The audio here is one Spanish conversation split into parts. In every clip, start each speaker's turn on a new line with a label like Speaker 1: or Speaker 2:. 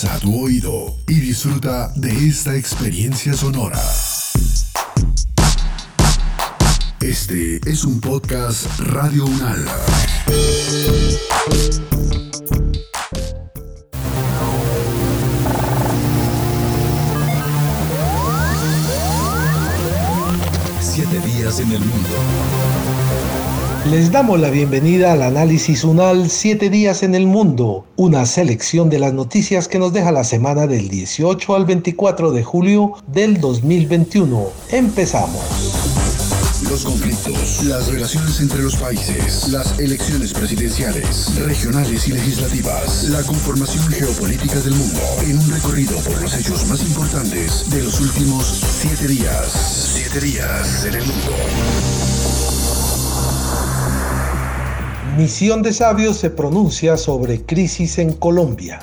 Speaker 1: Agudiza tu oído y disfruta de esta experiencia sonora. Este es un podcast Radio Unal. Siete días en el mundo.
Speaker 2: Les damos la bienvenida al análisis UNAL 7 días en el mundo, una selección de las noticias que nos deja la semana del 18 al 24 de julio del 2021. Empezamos.
Speaker 1: Los conflictos, las relaciones entre los países, las elecciones presidenciales, regionales y legislativas, la conformación geopolítica del mundo, en un recorrido por los hechos más importantes de los últimos siete días. Siete días en el mundo.
Speaker 2: Misión de Sabios se pronuncia sobre crisis en Colombia.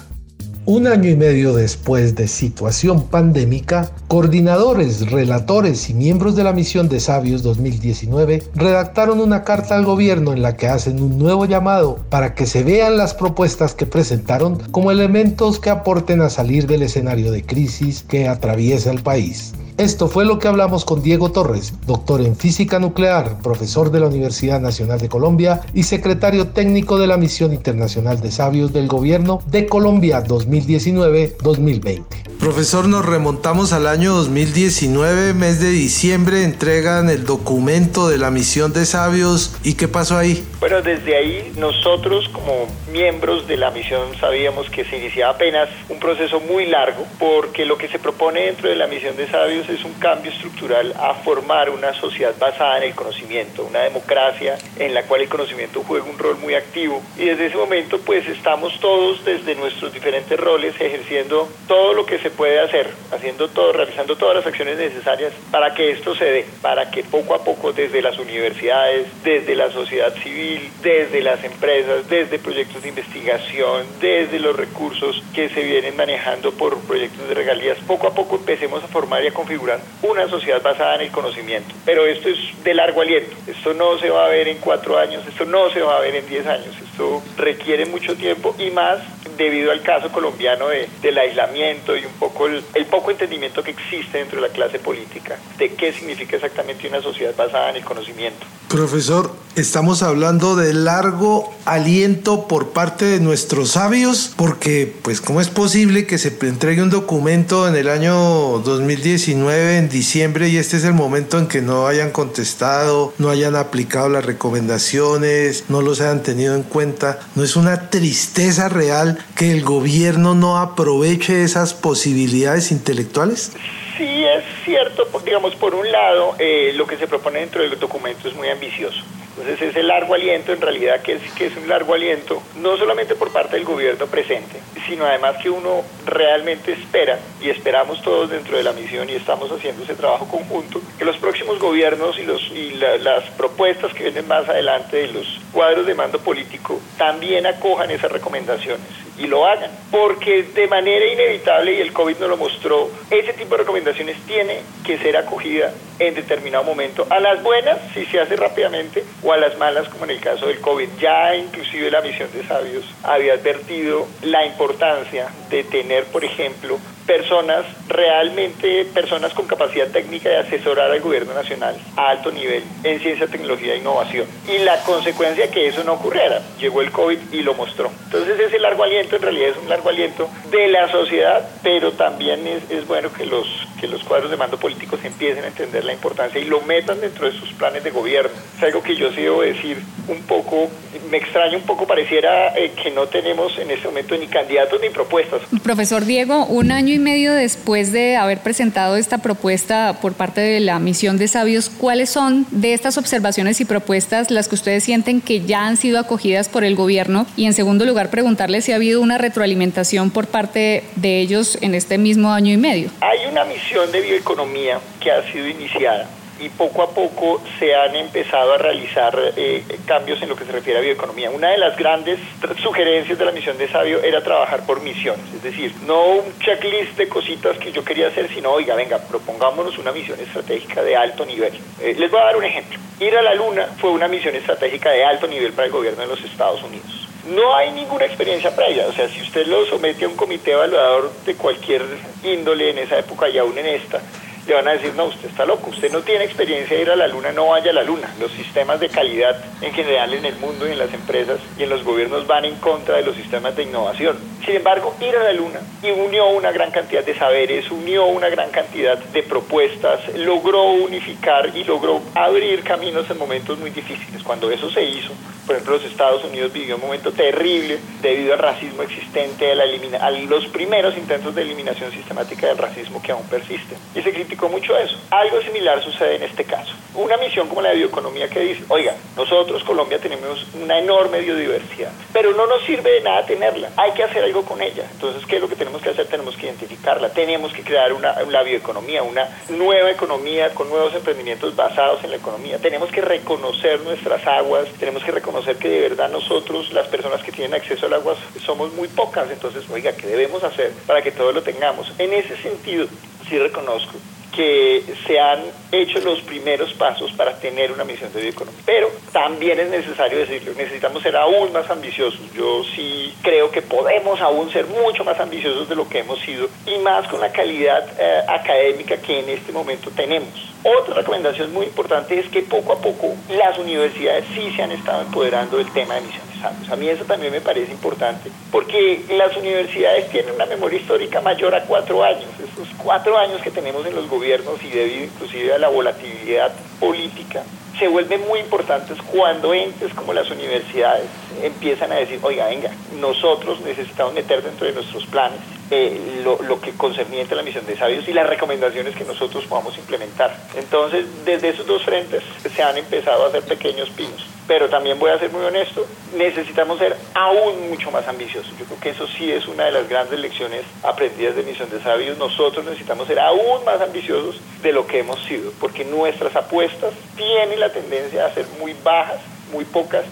Speaker 2: Un año y medio después de situación pandémica, coordinadores, relatores y miembros de la Misión de Sabios 2019 redactaron una carta al gobierno en la que hacen un nuevo llamado para que se vean las propuestas que presentaron como elementos que aporten a salir del escenario de crisis que atraviesa el país. Esto fue lo que hablamos con Diego Torres, doctor en física nuclear, profesor de la Universidad Nacional de Colombia y secretario técnico de la Misión Internacional de Sabios del Gobierno de Colombia 2019-2020.
Speaker 3: Profesor, nos remontamos al año 2019, mes de diciembre, entregan el documento de la misión de sabios y qué pasó ahí.
Speaker 4: Bueno, desde ahí nosotros como miembros de la misión sabíamos que se iniciaba apenas un proceso muy largo porque lo que se propone dentro de la misión de sabios es un cambio estructural a formar una sociedad basada en el conocimiento, una democracia en la cual el conocimiento juega un rol muy activo. Y desde ese momento pues estamos todos desde nuestros diferentes roles ejerciendo todo lo que se puede hacer, haciendo todo, realizando todas las acciones necesarias para que esto se dé, para que poco a poco desde las universidades, desde la sociedad civil, desde las empresas, desde proyectos de investigación, desde los recursos que se vienen manejando por proyectos de regalías, poco a poco empecemos a formar y a configurar una sociedad basada en el conocimiento. Pero esto es de largo aliento, esto no se va a ver en cuatro años, esto no se va a ver en diez años, esto requiere mucho tiempo y más debido al caso colombiano de, del aislamiento y un poco el, el, poco entendimiento que existe dentro de la clase política de qué significa exactamente una sociedad basada en el conocimiento.
Speaker 3: Profesor, estamos hablando de largo aliento por parte de nuestros sabios, porque pues cómo es posible que se entregue un documento en el año 2019, en diciembre, y este es el momento en que no hayan contestado, no hayan aplicado las recomendaciones, no los hayan tenido en cuenta. ¿No es una tristeza real que el gobierno no aproveche esas posibilidades intelectuales?
Speaker 4: Sí, es cierto, digamos, por un lado, eh, lo que se propone dentro del documento es muy ambicioso. Entonces ese largo aliento, en realidad que es, que es un largo aliento, no solamente por parte del gobierno presente, sino además que uno realmente espera, y esperamos todos dentro de la misión y estamos haciendo ese trabajo conjunto, que los próximos gobiernos y, los, y la, las propuestas que vienen más adelante de los cuadros de mando político también acojan esas recomendaciones y lo hagan. Porque de manera inevitable, y el COVID nos lo mostró, ese tipo de recomendaciones tiene que ser acogida en determinado momento. A las buenas, si se hace rápidamente, o a las malas, como en el caso del COVID. Ya inclusive la misión de sabios había advertido la importancia de tener, por ejemplo, personas realmente, personas con capacidad técnica de asesorar al gobierno nacional a alto nivel en ciencia, tecnología e innovación. Y la consecuencia que eso no ocurriera, llegó el COVID y lo mostró. Entonces ese largo aliento en realidad es un largo aliento de la sociedad, pero también es, bueno que los, que los cuadros de mando políticos empiecen a entender la importancia y lo metan dentro de sus planes de gobierno. Es algo que yo sí debo decir un poco, me extraña un poco, pareciera eh, que no tenemos en este momento ni candidatos ni propuestas.
Speaker 5: Profesor Diego, un año y medio después de haber presentado esta propuesta por parte de la misión de sabios, ¿cuáles son de estas observaciones y propuestas las que ustedes sienten que ya han sido acogidas por el gobierno? Y en segundo lugar, preguntarle si ha habido una retroalimentación por parte de ellos en este mismo año y medio.
Speaker 4: Hay una misión de bioeconomía que ha sido iniciada y poco a poco se han empezado a realizar eh, cambios en lo que se refiere a bioeconomía. Una de las grandes sugerencias de la misión de Sabio era trabajar por misiones, es decir, no un checklist de cositas que yo quería hacer, sino, oiga, venga, propongámonos una misión estratégica de alto nivel. Eh, les voy a dar un ejemplo. Ir a la Luna fue una misión estratégica de alto nivel para el gobierno de los Estados Unidos. No hay ninguna experiencia previa, o sea, si usted lo somete a un comité evaluador de cualquier índole en esa época y aún en esta, le van a decir, no, usted está loco, usted no tiene experiencia de ir a la luna, no vaya a la luna. Los sistemas de calidad en general en el mundo y en las empresas y en los gobiernos van en contra de los sistemas de innovación. Sin embargo, ir a la luna y unió una gran cantidad de saberes, unió una gran cantidad de propuestas, logró unificar y logró abrir caminos en momentos muy difíciles. Cuando eso se hizo, por ejemplo, los Estados Unidos vivió un momento terrible debido al racismo existente, a, la a los primeros intentos de eliminación sistemática del racismo que aún persisten. Y se criticó mucho eso. Algo similar sucede en este caso. Una misión como la de bioeconomía que dice, oiga, nosotros Colombia tenemos una enorme biodiversidad, pero no nos sirve de nada tenerla. Hay que hacer algo con ella. Entonces, ¿qué es lo que tenemos que hacer? Tenemos que identificarla. Tenemos que crear una, una bioeconomía, una nueva economía con nuevos emprendimientos basados en la economía. Tenemos que reconocer nuestras aguas, tenemos que reconocer reconocer que de verdad nosotros, las personas que tienen acceso al agua, somos muy pocas. Entonces, oiga, ¿qué debemos hacer para que todos lo tengamos? En ese sentido, sí reconozco que se han hecho los primeros pasos para tener una misión de bioeconomía. Pero también es necesario decirlo, necesitamos ser aún más ambiciosos. Yo sí creo que podemos aún ser mucho más ambiciosos de lo que hemos sido y más con la calidad eh, académica que en este momento tenemos. Otra recomendación muy importante es que poco a poco las universidades sí se han estado empoderando del tema de misiones a mí eso también me parece importante, porque las universidades tienen una memoria histórica mayor a cuatro años. Esos cuatro años que tenemos en los gobiernos y debido inclusive a la volatilidad política, se vuelven muy importantes cuando entes como las universidades empiezan a decir, oiga, venga, nosotros necesitamos meter dentro de nuestros planes eh, lo, lo, que concerniente a la misión de sabios y las recomendaciones que nosotros podamos implementar. Entonces, desde esos dos frentes se han empezado a hacer pequeños pinos. Pero también voy a ser muy honesto, necesitamos ser aún mucho más ambiciosos. Yo creo que eso sí es una de las grandes lecciones aprendidas de Misión de Sabios. Nosotros necesitamos ser aún más ambiciosos de lo que hemos sido, porque nuestras apuestas tienen la tendencia a ser muy bajas, muy pocas,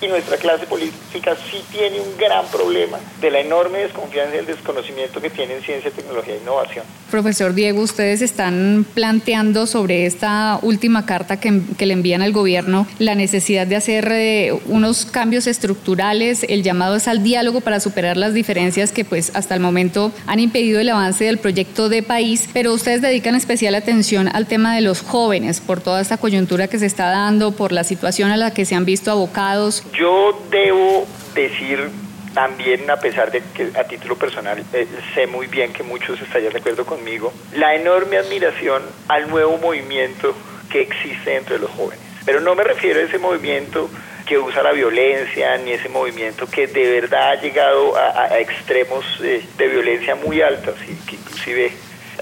Speaker 4: y nuestra clase política sí tiene un gran problema de la enorme desconfianza y el desconocimiento que tiene en ciencia, tecnología e innovación.
Speaker 5: Profesor Diego, ustedes están planteando sobre esta última carta que, le envían al gobierno la necesidad de hacer eh, unos cambios estructurales, el llamado es al diálogo para superar las diferencias que pues hasta el momento han impedido el avance del proyecto de país, pero ustedes dedican especial atención al tema de los jóvenes por toda esta coyuntura que se está dando, por la situación a la que se han visto abocados
Speaker 4: yo debo decir también, a pesar de que a título personal eh, sé muy bien que muchos estarían de acuerdo conmigo, la enorme admiración al nuevo movimiento que existe entre los jóvenes. Pero no me refiero a ese movimiento que usa la violencia, ni ese movimiento que de verdad ha llegado a, extremos eh, de violencia muy altos y que inclusive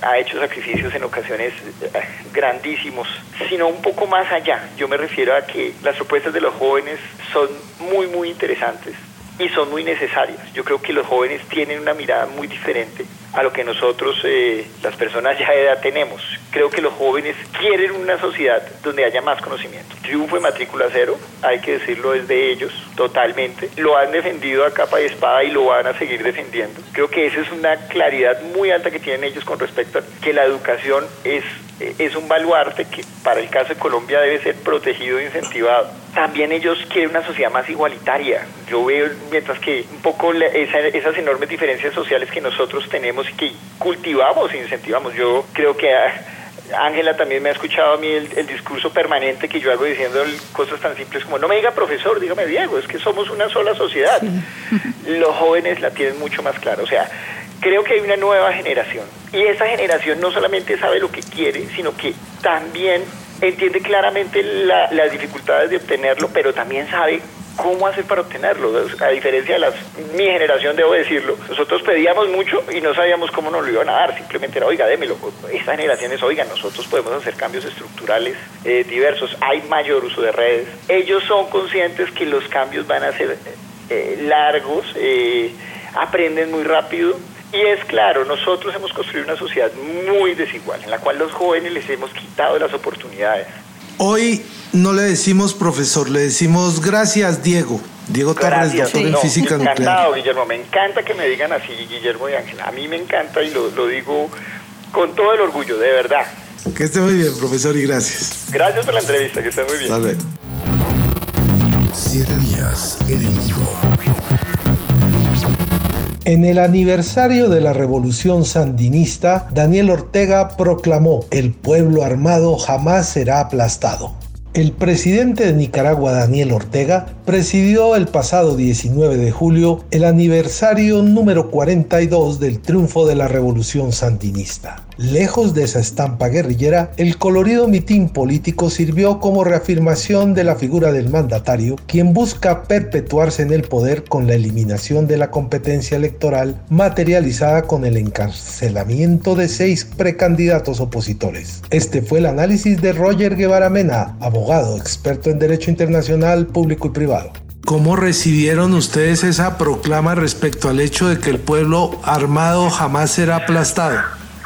Speaker 4: ha hecho sacrificios en ocasiones eh, grandísimos, sino un poco más allá. Yo me refiero a que las propuestas de los jóvenes son muy, muy interesantes y son muy necesarias. Yo creo que los jóvenes tienen una mirada muy diferente a lo que nosotros, eh, las personas ya de edad, tenemos. Creo que los jóvenes quieren una sociedad donde haya más conocimiento. Triunfo de matrícula cero, hay que decirlo, es de ellos totalmente. Lo han defendido a capa y espada y lo van a seguir defendiendo. Creo que esa es una claridad muy alta que tienen ellos con respecto a que la educación es es un baluarte que para el caso de Colombia debe ser protegido e incentivado. También ellos quieren una sociedad más igualitaria. Yo veo, mientras que un poco esas enormes diferencias sociales que nosotros tenemos y que cultivamos e incentivamos. Yo creo que... Ángela también me ha escuchado a mí el, discurso permanente que yo hago diciendo cosas tan simples como no me diga profesor, dígame Diego, es que somos una sola sociedad. Los jóvenes la tienen mucho más clara. O sea, creo que hay una nueva generación y esa generación no solamente sabe lo que quiere, sino que también entiende claramente las dificultades de obtenerlo, pero también sabe cómo hacer para obtenerlo. A diferencia de las, mi generación, debo decirlo, nosotros pedíamos mucho y no sabíamos cómo nos lo iban a dar, simplemente era, oiga, démelo. Esta generación es, oiga, nosotros podemos hacer cambios estructurales eh, diversos, hay mayor uso de redes. Ellos son conscientes que los cambios van a ser eh, largos, eh, aprenden muy rápido y es claro, nosotros hemos construido una sociedad muy desigual, en la cual los jóvenes les hemos quitado las oportunidades.
Speaker 3: Hoy no le decimos profesor, le decimos gracias Diego. Diego Torres, doctor en física
Speaker 4: nuclear. Encantado, Guillermo. Me encanta que me digan así, Guillermo y Ángel. A mí me encanta y lo, lo digo con todo el orgullo, de verdad.
Speaker 3: Que esté muy bien, profesor, y gracias.
Speaker 4: Gracias por la entrevista, que esté muy bien.
Speaker 1: Siete En el
Speaker 2: aniversario de la revolución sandinista, Daniel Ortega proclamó, el pueblo armado jamás será aplastado. El presidente de Nicaragua, Daniel Ortega, presidió el pasado 19 de julio el aniversario número 42 del triunfo de la revolución sandinista. Lejos de esa estampa guerrillera, el colorido mitin político sirvió como reafirmación de la figura del mandatario, quien busca perpetuarse en el poder con la eliminación de la competencia electoral materializada con el encarcelamiento de seis precandidatos opositores. Este fue el análisis de Roger Guevara Mena, abogado, experto en derecho internacional, público y privado.
Speaker 3: ¿Cómo recibieron ustedes esa proclama respecto al hecho de que el pueblo armado jamás será aplastado?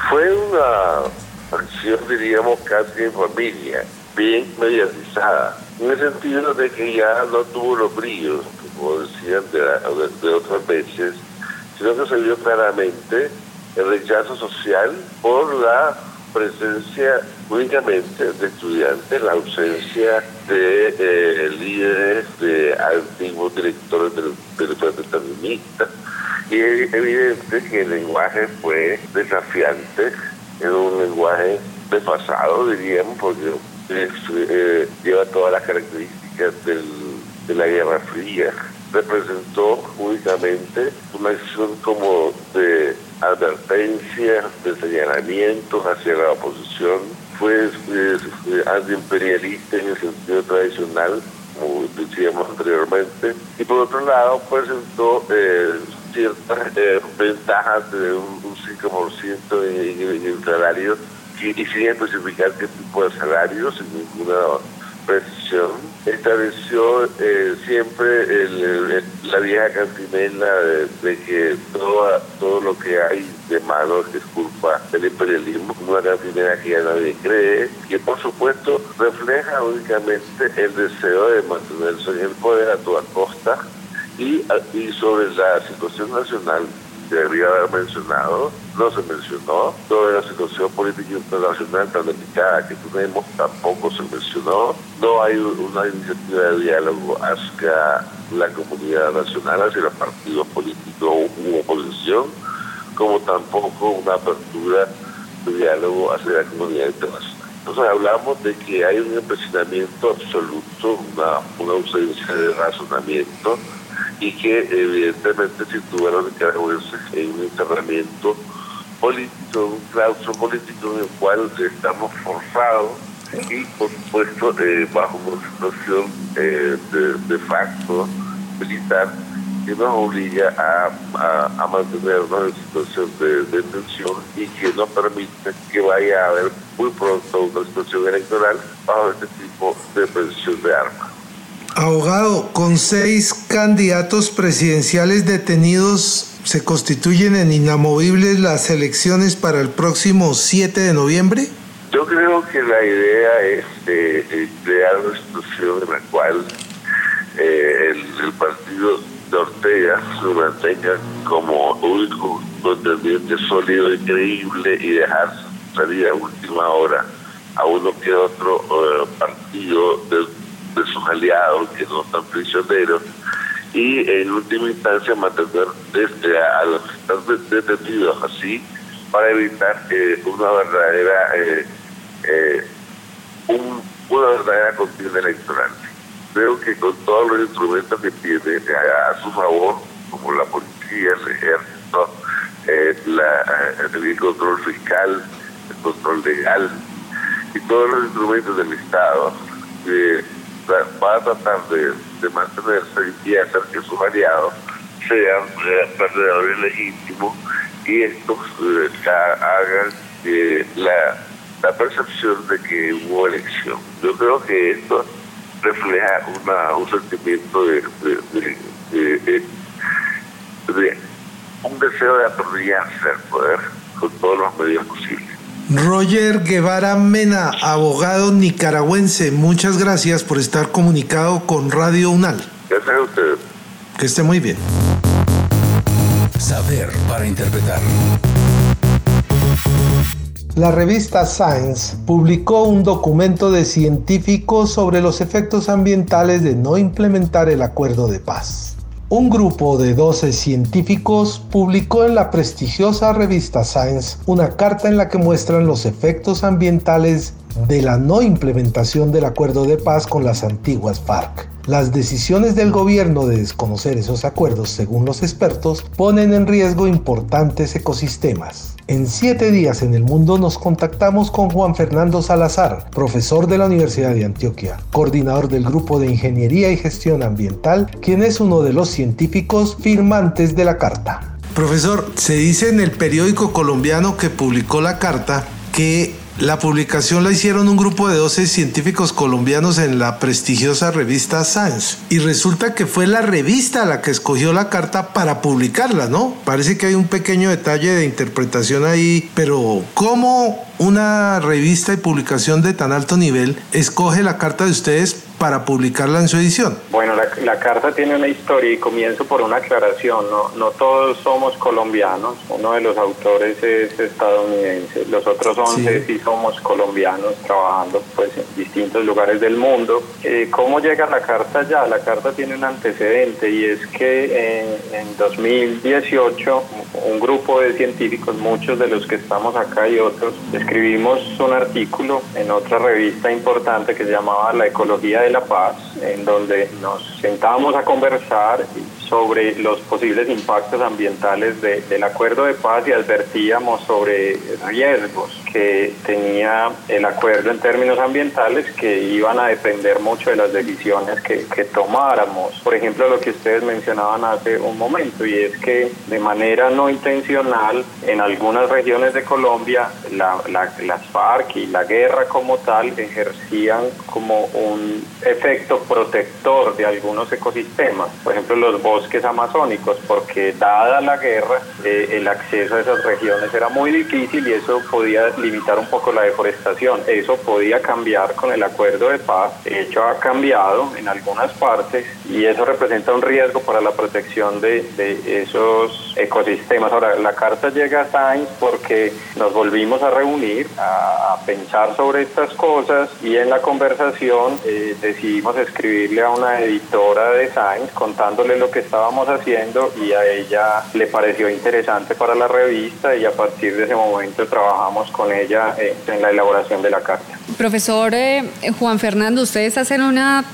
Speaker 6: Fue una acción, diríamos, casi en familia, bien mediatizada, en el sentido de que ya no tuvo los brillos, como decían de, otras veces, sino que se vio claramente el rechazo social por la presencia únicamente de estudiantes, la ausencia de eh, líderes, de antiguos directores del, del y es evidente que el lenguaje fue desafiante, era un lenguaje desfasado, diríamos, porque eh, lleva todas las características de la Guerra Fría. Representó únicamente una acción como de advertencia, de señalamiento hacia la oposición. Fue antiimperialista en el sentido tradicional, como decíamos anteriormente. Y por otro lado, presentó eh, ciertas eh, ventajas de un, 5% en, el salario y, sin especificar qué tipo de salario, sin ninguna precisión. Estableció eh, siempre la vieja cantinela de, que todo, todo lo que hay de malo es culpa del imperialismo, una cantinela que ya nadie cree, que por supuesto refleja únicamente el deseo de mantenerse en el poder a toda costa y, sobre la situación nacional debería haber mencionado, no se mencionó. Toda la situación política internacional tan delicada que tenemos tampoco se mencionó. No hay una iniciativa de diálogo hacia la comunidad nacional, hacia los partidos políticos u oposición, como tampoco una apertura de diálogo hacia la comunidad internacional. Entonces hablamos de que hay un empecinamiento absoluto, una, una ausencia de razonamiento y que evidentemente situaron a los en un enterramiento político, un claustro político en el cual estamos forzados y por supuesto eh, bajo una situación eh, de, facto militar que nos obliga a, mantenernos en situación de, de, tensión y que no permite que vaya a haber muy pronto una situación electoral bajo este tipo de posición de armas.
Speaker 3: Abogado, con seis candidatos presidenciales detenidos, ¿se constituyen en inamovibles las elecciones para el próximo 7 de noviembre?
Speaker 6: Yo creo que la idea es crear una institución en la cual eh, el, partido de Ortega se mantenga como único contendiente sólido y creíble y dejar salir a última hora a uno que otro eh, partido del de sus aliados que no están prisioneros y en última instancia mantener desde a los que están detenidos así para evitar que una verdadera eh, eh, una verdadera contienda electoral. Creo que con todos los instrumentos que tiene a, su favor, como la policía, el ejército, eh, el control fiscal, el control legal y todos los instrumentos del Estado, va a tratar de, mantenerse y hacer que sus aliados sean eh, perdedores legítimos y estos eh, hagan eh, la, la percepción de que hubo elección. Yo creo que esto refleja una, un sentimiento de, un deseo de atornillarse al poder con todos los medios posibles.
Speaker 3: Roger Guevara Mena, abogado nicaragüense, muchas gracias por estar comunicado con Radio UNAL.
Speaker 6: Gracias a usted.
Speaker 3: Que esté muy bien.
Speaker 1: Saber para interpretar.
Speaker 2: La revista Science publicó un documento de científicos sobre los efectos ambientales de no implementar el acuerdo de paz. Un grupo de 12 científicos publicó en la prestigiosa revista Science una carta en la que muestran los efectos ambientales de la no implementación del acuerdo de paz con las antiguas FARC. Las decisiones del gobierno de desconocer esos acuerdos, según los expertos, ponen en riesgo importantes ecosistemas. En siete días en el mundo nos contactamos con Juan Fernando Salazar, profesor de la Universidad de Antioquia, coordinador del Grupo de Ingeniería y Gestión Ambiental, quien es uno de los científicos firmantes de la carta.
Speaker 3: Profesor, se dice en el periódico colombiano que publicó la carta que la publicación la hicieron un grupo de 12 científicos colombianos en la prestigiosa revista Science. Y resulta que fue la revista la que escogió la carta para publicarla, ¿no? Parece que hay un pequeño detalle de interpretación ahí, pero ¿cómo una revista y publicación de tan alto nivel escoge la carta de ustedes para publicarla en su edición?
Speaker 7: Bueno, la, carta tiene una historia y comienzo por una aclaración. No, no todos somos colombianos. Uno de los autores es estadounidense. Los otros 11 sí, somos colombianos trabajando pues, en distintos lugares del mundo. Eh, ¿Cómo llega la carta ya? La carta tiene un antecedente y es que en, en 2018 un grupo de científicos, muchos de los que estamos acá y otros, escribimos un artículo en otra revista importante que se llamaba La Ecología de la Paz, en donde nos sentábamos a conversar sobre los posibles impactos ambientales del acuerdo de paz y advertíamos sobre riesgos que tenía el acuerdo en términos ambientales que iban a depender mucho de las decisiones que, tomáramos. Por ejemplo, lo que ustedes mencionaban hace un momento, y es que de manera no intencional en algunas regiones de Colombia las FARC y la guerra como tal ejercían como un efecto protector de algunos ecosistemas. Por ejemplo, los bosques amazónicos, porque dada la guerra, eh, el acceso a esas regiones era muy difícil y eso podía limitar un poco la deforestación. Eso podía cambiar con el acuerdo de paz. De hecho, ha cambiado en algunas partes y eso representa un riesgo para la protección de, de esos ecosistemas. Ahora, la carta llega a Sainz porque nos volvimos a reunir, a, pensar sobre estas cosas y en la conversación eh, decidimos escribirle a una editora de Sainz contándole lo que estábamos haciendo y a ella le pareció interesante para la revista y a partir de ese momento trabajamos con ella eh, en la elaboración de la carta.
Speaker 5: Profesor eh, Juan Fernando, ustedes hacen una,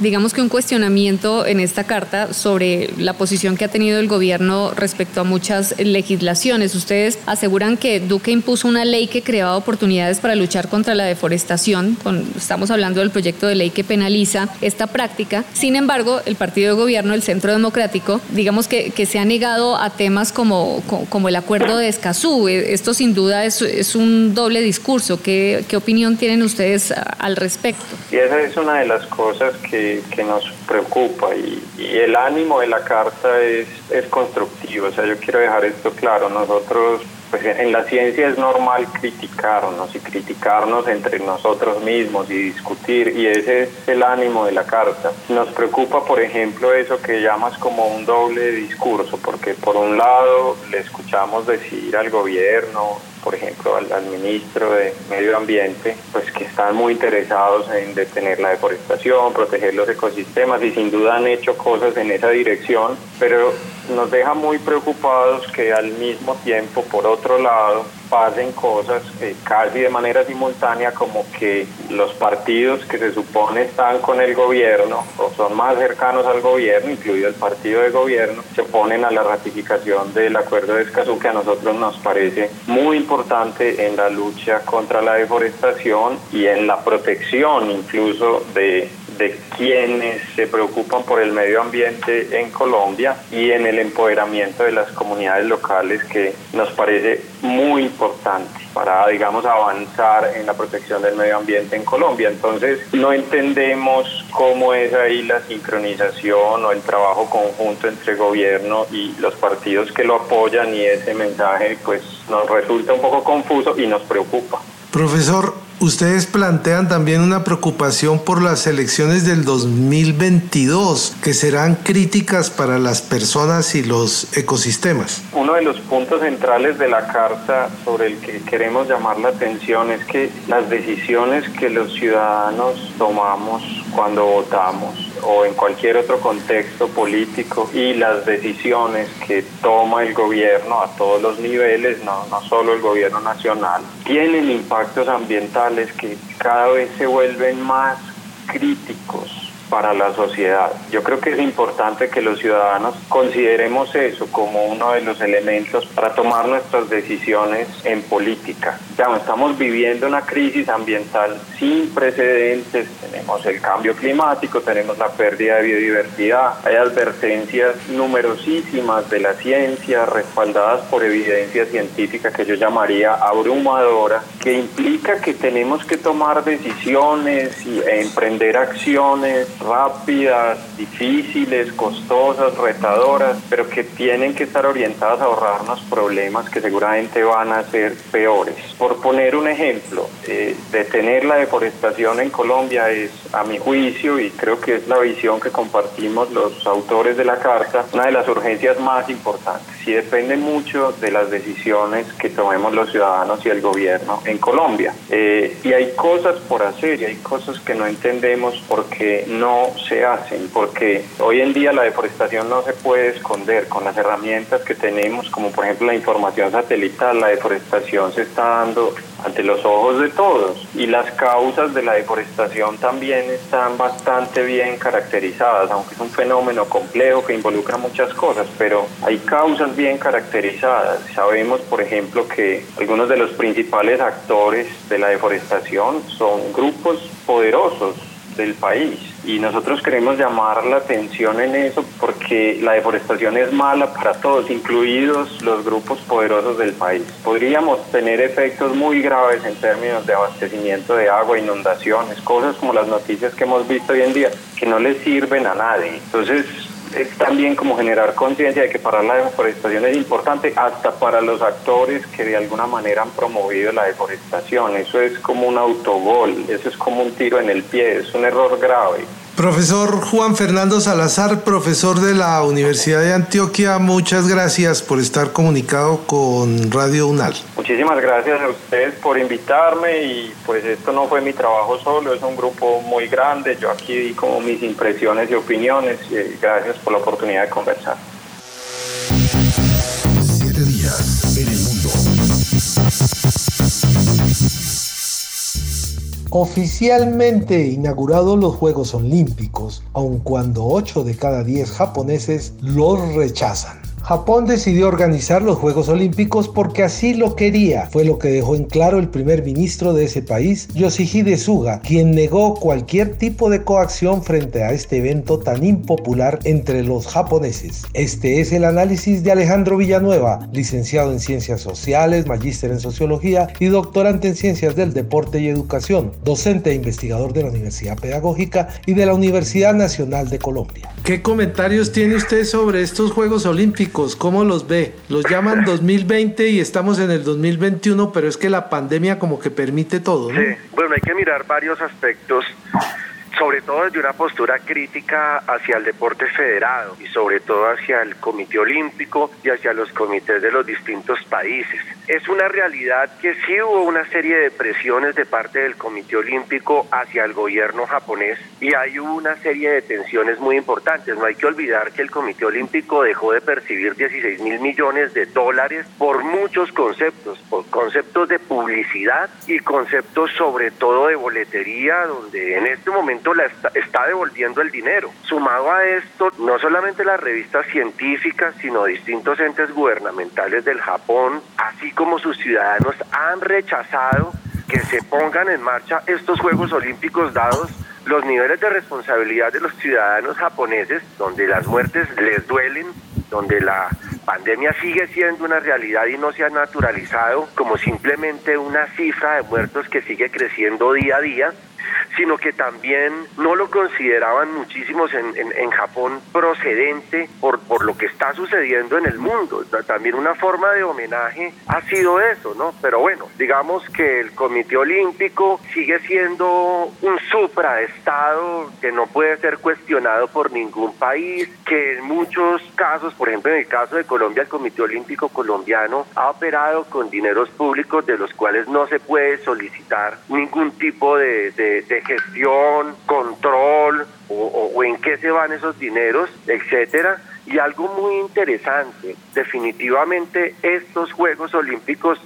Speaker 5: digamos que un cuestionamiento en esta carta sobre la posición que ha tenido el gobierno respecto a muchas legislaciones. Ustedes aseguran que Duque impuso una ley que creaba oportunidades para luchar contra la deforestación. estamos hablando del proyecto de ley que penaliza esta práctica. Sin embargo, el partido de gobierno, el Centro Democrático, digamos que, que se ha negado a temas como, como el acuerdo de Escazú. Esto sin duda es, es un doble discurso. ¿Qué, qué opinión tiene? ustedes al respecto?
Speaker 7: Y esa es una de las cosas que, que nos preocupa y, y, el ánimo de la carta es, es constructivo. O sea, yo quiero dejar esto claro. Nosotros pues en la ciencia es normal criticarnos y criticarnos entre nosotros mismos y discutir y ese es el ánimo de la carta. Nos preocupa, por ejemplo, eso que llamas como un doble discurso, porque por un lado le escuchamos decir al gobierno por ejemplo, al, ministro de Medio Ambiente, pues que están muy interesados en detener la deforestación, proteger los ecosistemas y sin duda han hecho cosas en esa dirección, pero nos deja muy preocupados que al mismo tiempo, por otro lado, pasen cosas eh, casi de manera simultánea como que los partidos que se supone están con el gobierno o son más cercanos al gobierno, incluido el partido de gobierno, se oponen a la ratificación del acuerdo de Escazú que a nosotros nos parece muy importante en la lucha contra la deforestación y en la protección incluso de de quienes se preocupan por el medio ambiente en Colombia y en el empoderamiento de las comunidades locales que nos parece muy importante para, digamos, avanzar en la protección del medio ambiente en Colombia. Entonces, no entendemos cómo es ahí la sincronización o el trabajo conjunto entre gobierno y los partidos que lo apoyan y ese mensaje, pues, nos resulta un poco confuso y nos preocupa.
Speaker 3: Profesor, ustedes plantean también una preocupación por las elecciones del 2022, que serán críticas para las personas y los ecosistemas.
Speaker 7: Uno de los puntos centrales de la carta sobre el que queremos llamar la atención es que las decisiones que los ciudadanos tomamos cuando votamos o en cualquier otro contexto político y las decisiones que toma el gobierno a todos los niveles, no, no solo el gobierno nacional, tienen impactos ambientales que cada vez se vuelven más críticos para la sociedad. Yo creo que es importante que los ciudadanos consideremos eso como uno de los elementos para tomar nuestras decisiones en política. Ya estamos viviendo una crisis ambiental sin precedentes, tenemos el cambio climático, tenemos la pérdida de biodiversidad, hay advertencias numerosísimas de la ciencia respaldadas por evidencia científica que yo llamaría abrumadora, que implica que tenemos que tomar decisiones y emprender acciones rápidas, difíciles, costosas, retadoras, pero que tienen que estar orientadas a ahorrarnos problemas que seguramente van a ser peores. Por poner un ejemplo, eh, detener la deforestación en Colombia es, a mi juicio, y creo que es la visión que compartimos los autores de la carta, una de las urgencias más importantes. Y depende mucho de las decisiones que tomemos los ciudadanos y el gobierno en Colombia. Eh, y hay cosas por hacer y hay cosas que no entendemos porque no se hacen, porque hoy en día la deforestación no se puede esconder con las herramientas que tenemos, como por ejemplo la información satelital, la deforestación se está dando ante los ojos de todos y las causas de la deforestación también están bastante bien caracterizadas, aunque es un fenómeno complejo que involucra muchas cosas, pero hay causas bien caracterizadas. Sabemos, por ejemplo, que algunos de los principales actores de la deforestación son grupos poderosos del país y nosotros queremos llamar la atención en eso porque la deforestación es mala para todos, incluidos los grupos poderosos del país. Podríamos tener efectos muy graves en términos de abastecimiento de agua, inundaciones, cosas como las noticias que hemos visto hoy en día que no le sirven a nadie. Entonces, es también como generar conciencia de que parar la deforestación es importante hasta para los actores que de alguna manera han promovido la deforestación. Eso es como un autogol, eso es como un tiro en el pie, es un error grave.
Speaker 3: Profesor Juan Fernando Salazar, profesor de la Universidad de Antioquia, muchas gracias por estar comunicado con Radio UNAL.
Speaker 7: Muchísimas gracias a ustedes por invitarme y pues esto no fue mi trabajo solo, es un grupo muy grande, yo aquí di como mis impresiones y opiniones y gracias por la oportunidad de conversar.
Speaker 2: Oficialmente inaugurados los Juegos Olímpicos, aun cuando 8 de cada 10 japoneses los rechazan. Japón decidió organizar los Juegos Olímpicos porque así lo quería, fue lo que dejó en claro el primer ministro de ese país, Yoshihide Suga, quien negó cualquier tipo de coacción frente a este evento tan impopular entre los japoneses. Este es el análisis de Alejandro Villanueva, licenciado en Ciencias Sociales, magíster en Sociología y doctorante en Ciencias del Deporte y Educación, docente e investigador de la Universidad Pedagógica y de la Universidad Nacional de Colombia.
Speaker 3: ¿Qué comentarios tiene usted sobre estos Juegos Olímpicos? ¿Cómo los ve? Los llaman 2020 y estamos en el 2021, pero es que la pandemia como que permite todo, ¿no?
Speaker 8: Sí, bueno, hay que mirar varios aspectos sobre todo desde una postura crítica hacia el deporte federado y sobre todo hacia el Comité Olímpico y hacia los comités de los distintos países. Es una realidad que sí hubo una serie de presiones de parte del Comité Olímpico hacia el gobierno japonés y hay una serie de tensiones muy importantes. No hay que olvidar que el Comité Olímpico dejó de percibir 16 mil millones de dólares por muchos conceptos, por conceptos de publicidad y conceptos sobre todo de boletería, donde en este momento la está, devolviendo el dinero. Sumado a esto, no solamente las revistas científicas, sino distintos entes gubernamentales del Japón, así como sus ciudadanos, han rechazado que se pongan en marcha estos Juegos Olímpicos dados los niveles de responsabilidad de los ciudadanos japoneses, donde las muertes les duelen, donde la pandemia sigue siendo una realidad y no se ha naturalizado como simplemente una cifra de muertos que sigue creciendo día a día, sino que también no lo consideraban muchísimos en, en, Japón procedente por, por lo que está sucediendo en el mundo. También una forma de homenaje ha sido eso, ¿no? Pero bueno, digamos que el Comité Olímpico sigue siendo un supraestado que no puede ser cuestionado por ningún país, que en muchos casos, por ejemplo en el caso de Colombia, el Comité Olímpico colombiano ha operado con dineros públicos de los cuales no se puede solicitar ningún tipo de, de, gestión, control o, en qué se van esos dineros, etcétera. Y algo muy interesante, definitivamente estos Juegos Olímpicos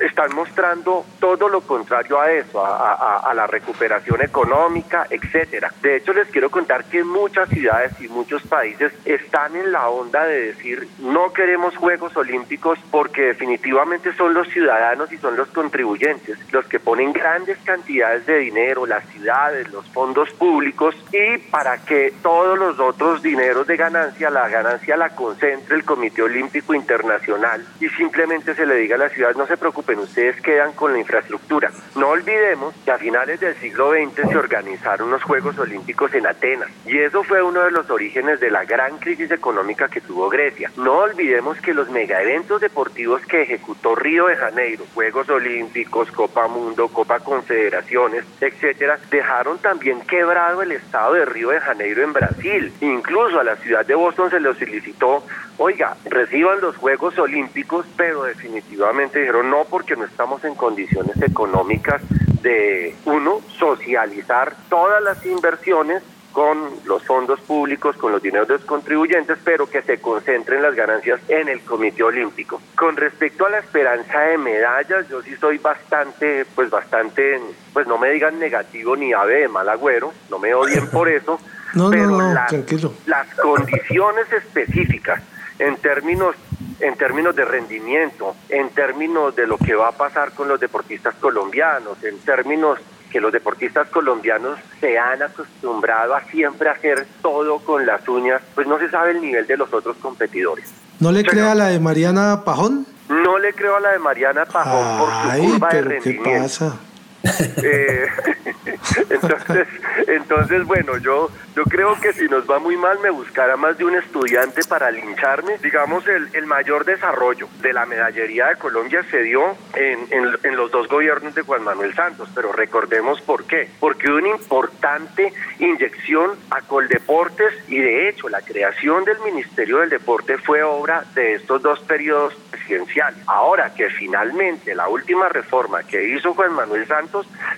Speaker 8: están mostrando todo lo contrario a eso, a, la recuperación económica, etcétera. De hecho, les quiero contar que muchas ciudades y muchos países están en la onda de decir no queremos Juegos Olímpicos porque definitivamente son los ciudadanos y son los contribuyentes los que ponen grandes cantidades de dinero, las ciudades, los fondos públicos y para que todos los otros dineros de ganancia la ganancia la concentre el Comité Olímpico Internacional y simplemente se le diga a la ciudad, no se preocupen, ustedes quedan con la infraestructura. No olvidemos que a finales del siglo XX se organizaron los Juegos Olímpicos en Atenas y eso fue uno de los orígenes de la gran crisis económica que tuvo Grecia. No olvidemos que los megaeventos deportivos que ejecutó Río de Janeiro, Juegos Olímpicos, Copa Mundo, Copa Confederaciones, etcétera, dejaron también quebrado el estado de Río de Janeiro en Brasil. Incluso a la ciudad de Boston se le solicitó, oiga, reciban los Juegos Olímpicos, pero definitivamente dijeron no porque no estamos en condiciones económicas de, uno, socializar todas las inversiones con los fondos públicos, con los dineros de los contribuyentes, pero que se concentren las ganancias en el Comité Olímpico. Con respecto a la esperanza de medallas, yo sí soy bastante, pues bastante, pues no me digan negativo ni ave de mal agüero, no me odien por eso,
Speaker 3: no,
Speaker 8: pero
Speaker 3: no, no,
Speaker 8: las,
Speaker 3: tranquilo.
Speaker 8: las condiciones específicas en términos en términos de rendimiento, en términos de lo que va a pasar con los deportistas colombianos, en términos que los deportistas colombianos se han acostumbrado a siempre hacer todo con las uñas, pues no se sabe el nivel de los otros competidores.
Speaker 3: ¿No le crea la de Mariana Pajón?
Speaker 8: No le creo a la de Mariana Pajón por su curva de
Speaker 3: pero ¿qué
Speaker 8: rendimiento.
Speaker 3: pasa?
Speaker 8: Eh, entonces, entonces, bueno, yo, yo creo que si nos va muy mal me buscará más de un estudiante para lincharme. Digamos, el, el mayor desarrollo de la medallería de Colombia se dio en, en, en los dos gobiernos de Juan Manuel Santos, pero recordemos por qué. Porque una importante inyección a Coldeportes y de hecho la creación del Ministerio del Deporte fue obra de estos dos periodos presidenciales. Ahora que finalmente la última reforma que hizo Juan Manuel Santos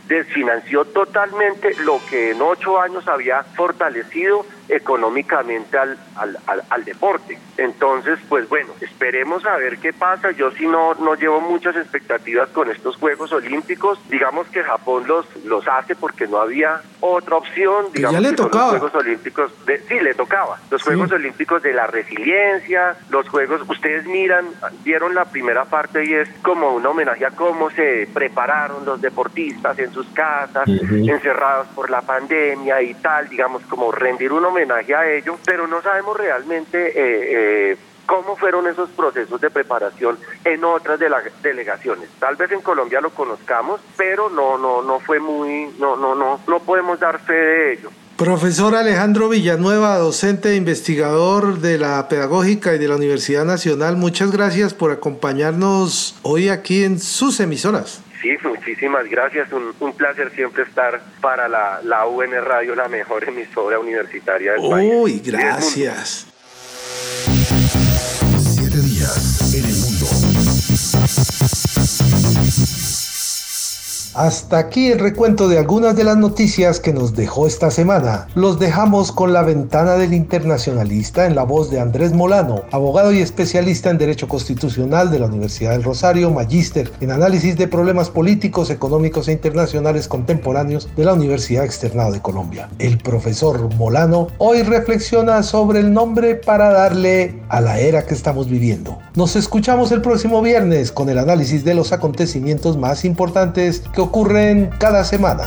Speaker 8: desfinanció totalmente lo que en ocho años había fortalecido económicamente al, al, al, al deporte. Entonces, pues bueno, esperemos a ver qué pasa. Yo sí no, no llevo muchas expectativas con estos Juegos Olímpicos. Digamos que Japón los, los hace porque no había otra opción.
Speaker 3: Que
Speaker 8: Digamos
Speaker 3: ya le
Speaker 8: que son los
Speaker 3: tocaba.
Speaker 8: Juegos Olímpicos, de, sí, le tocaba. Los Juegos Olímpicos de la resiliencia, los Juegos, ustedes miran, vieron la primera parte y es como un homenaje a cómo se prepararon los deportistas en sus casas, encerrados por la pandemia y tal, digamos, como rendir un homenaje a ello, pero no sabemos realmente eh, eh, cómo fueron esos procesos de preparación en otras de las delegaciones. Tal vez en Colombia lo conozcamos, pero no, no, no fue muy, no, no, no, no podemos dar fe de ello.
Speaker 3: Profesor Alejandro Villanueva, docente e investigador de la Pedagógica y de la Universidad Nacional, muchas gracias por acompañarnos hoy aquí en sus emisoras.
Speaker 8: Sí, muchísimas gracias. Un, un placer siempre estar para la, la UN Radio, la mejor emisora universitaria del país.
Speaker 3: Uy,
Speaker 8: Y del mundo.
Speaker 3: gracias.
Speaker 2: Hasta aquí el recuento de algunas de las noticias que nos dejó esta semana. Los dejamos con la ventana del internacionalista en la voz de Andrés Molano, abogado y especialista en Derecho Constitucional de la Universidad del Rosario, magíster en análisis de problemas políticos, económicos e internacionales contemporáneos de la Universidad Externado de Colombia. El profesor Molano hoy reflexiona sobre el nombre para darle a la era que estamos viviendo. Nos escuchamos el próximo viernes con el análisis de los acontecimientos más importantes que ocurren cada semana.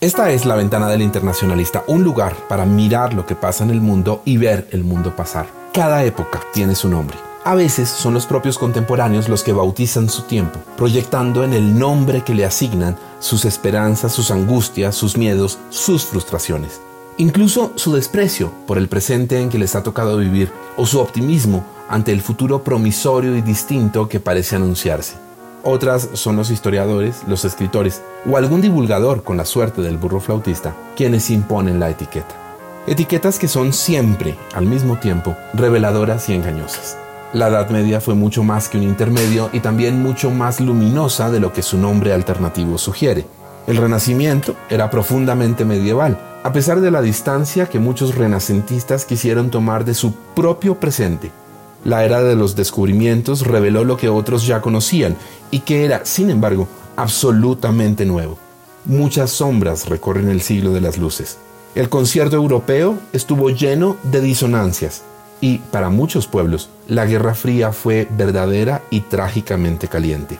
Speaker 9: Esta es la ventana del internacionalista, un lugar para mirar lo que pasa en el mundo y ver el mundo pasar. Cada época tiene su nombre. A veces son los propios contemporáneos los que bautizan su tiempo, proyectando en el nombre que le asignan sus esperanzas, sus angustias, sus miedos, sus frustraciones. Incluso su desprecio por el presente en que les ha tocado vivir o su optimismo ante el futuro promisorio y distinto que parece anunciarse. Otras son los historiadores, los escritores o algún divulgador con la suerte del burro flautista quienes imponen la etiqueta. Etiquetas que son siempre, al mismo tiempo, reveladoras y engañosas. La Edad Media fue mucho más que un intermedio y también mucho más luminosa de lo que su nombre alternativo sugiere. El Renacimiento era profundamente medieval, a pesar de la distancia que muchos renacentistas quisieron tomar de su propio presente. La era de los descubrimientos reveló lo que otros ya conocían y que era, sin embargo, absolutamente nuevo. Muchas sombras recorren el siglo de las luces. El concierto europeo estuvo lleno de disonancias y, para muchos pueblos, la Guerra Fría fue verdadera y trágicamente caliente.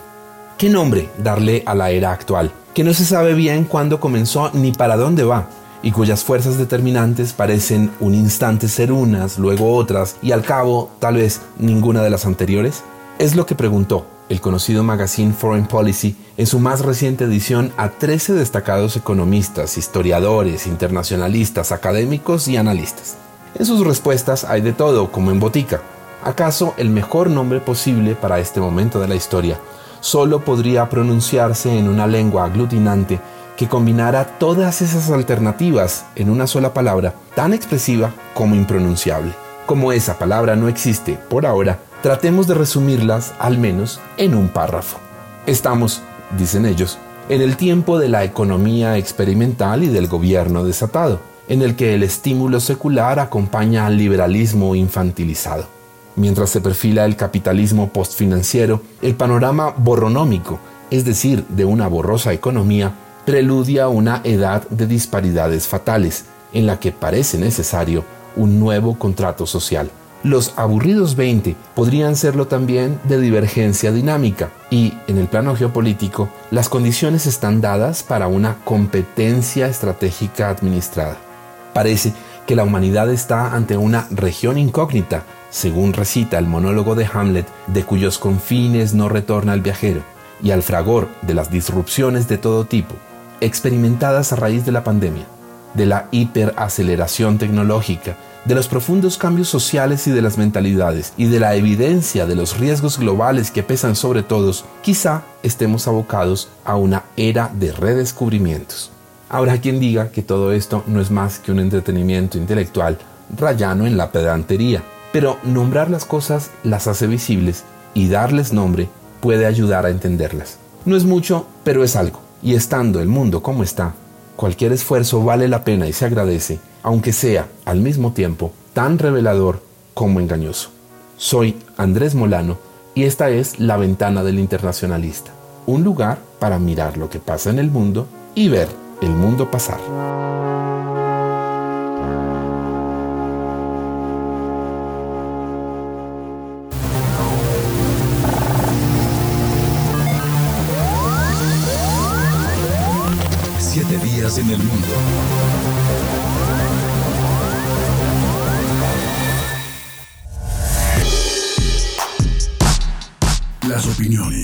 Speaker 9: ¿Qué nombre darle a la era actual? Que no se sabe bien cuándo comenzó ni para dónde va, y cuyas fuerzas determinantes parecen un instante ser unas, luego otras, y al cabo tal vez ninguna de las anteriores? Es lo que preguntó el conocido magazine Foreign Policy en su más reciente edición a 13 destacados economistas, historiadores, internacionalistas, académicos y analistas. En sus respuestas hay de todo, como en botica. ¿Acaso el mejor nombre posible para este momento de la historia solo podría pronunciarse en una lengua aglutinante que combinara todas esas alternativas en una sola palabra tan expresiva como impronunciable. Como esa palabra no existe por ahora, tratemos de resumirlas al menos en un párrafo. Estamos, dicen ellos, en el tiempo de la economía experimental y del gobierno desatado, en el que el estímulo secular acompaña al liberalismo infantilizado. Mientras se perfila el capitalismo postfinanciero, el panorama borronómico, es decir, de una borrosa economía, preludia una edad de disparidades fatales, en la que parece necesario un nuevo contrato social. Los aburridos 20 podrían serlo también de divergencia dinámica y, en el plano geopolítico, las condiciones están dadas para una competencia estratégica administrada. Parece que la humanidad está ante una región incógnita, según recita el monólogo de Hamlet, de cuyos confines no retorna el viajero, y al fragor de las disrupciones de todo tipo, experimentadas a raíz de la pandemia, de la hiperaceleración tecnológica, de los profundos cambios sociales y de las mentalidades, y de la evidencia de los riesgos globales que pesan sobre todos, quizá estemos abocados a una era de redescubrimientos. Habrá quien diga que todo esto no es más que un entretenimiento intelectual rayano en la pedantería, pero nombrar las cosas las hace visibles y darles nombre puede ayudar a entenderlas. No es mucho, pero es algo y estando el mundo como está, cualquier esfuerzo vale la pena y se agradece, aunque sea al mismo tiempo tan revelador como engañoso. Soy Andrés Molano y esta es La Ventana del Internacionalista, un lugar para mirar lo que pasa en el mundo y ver el mundo pasar.
Speaker 1: en el mundo. Las opiniones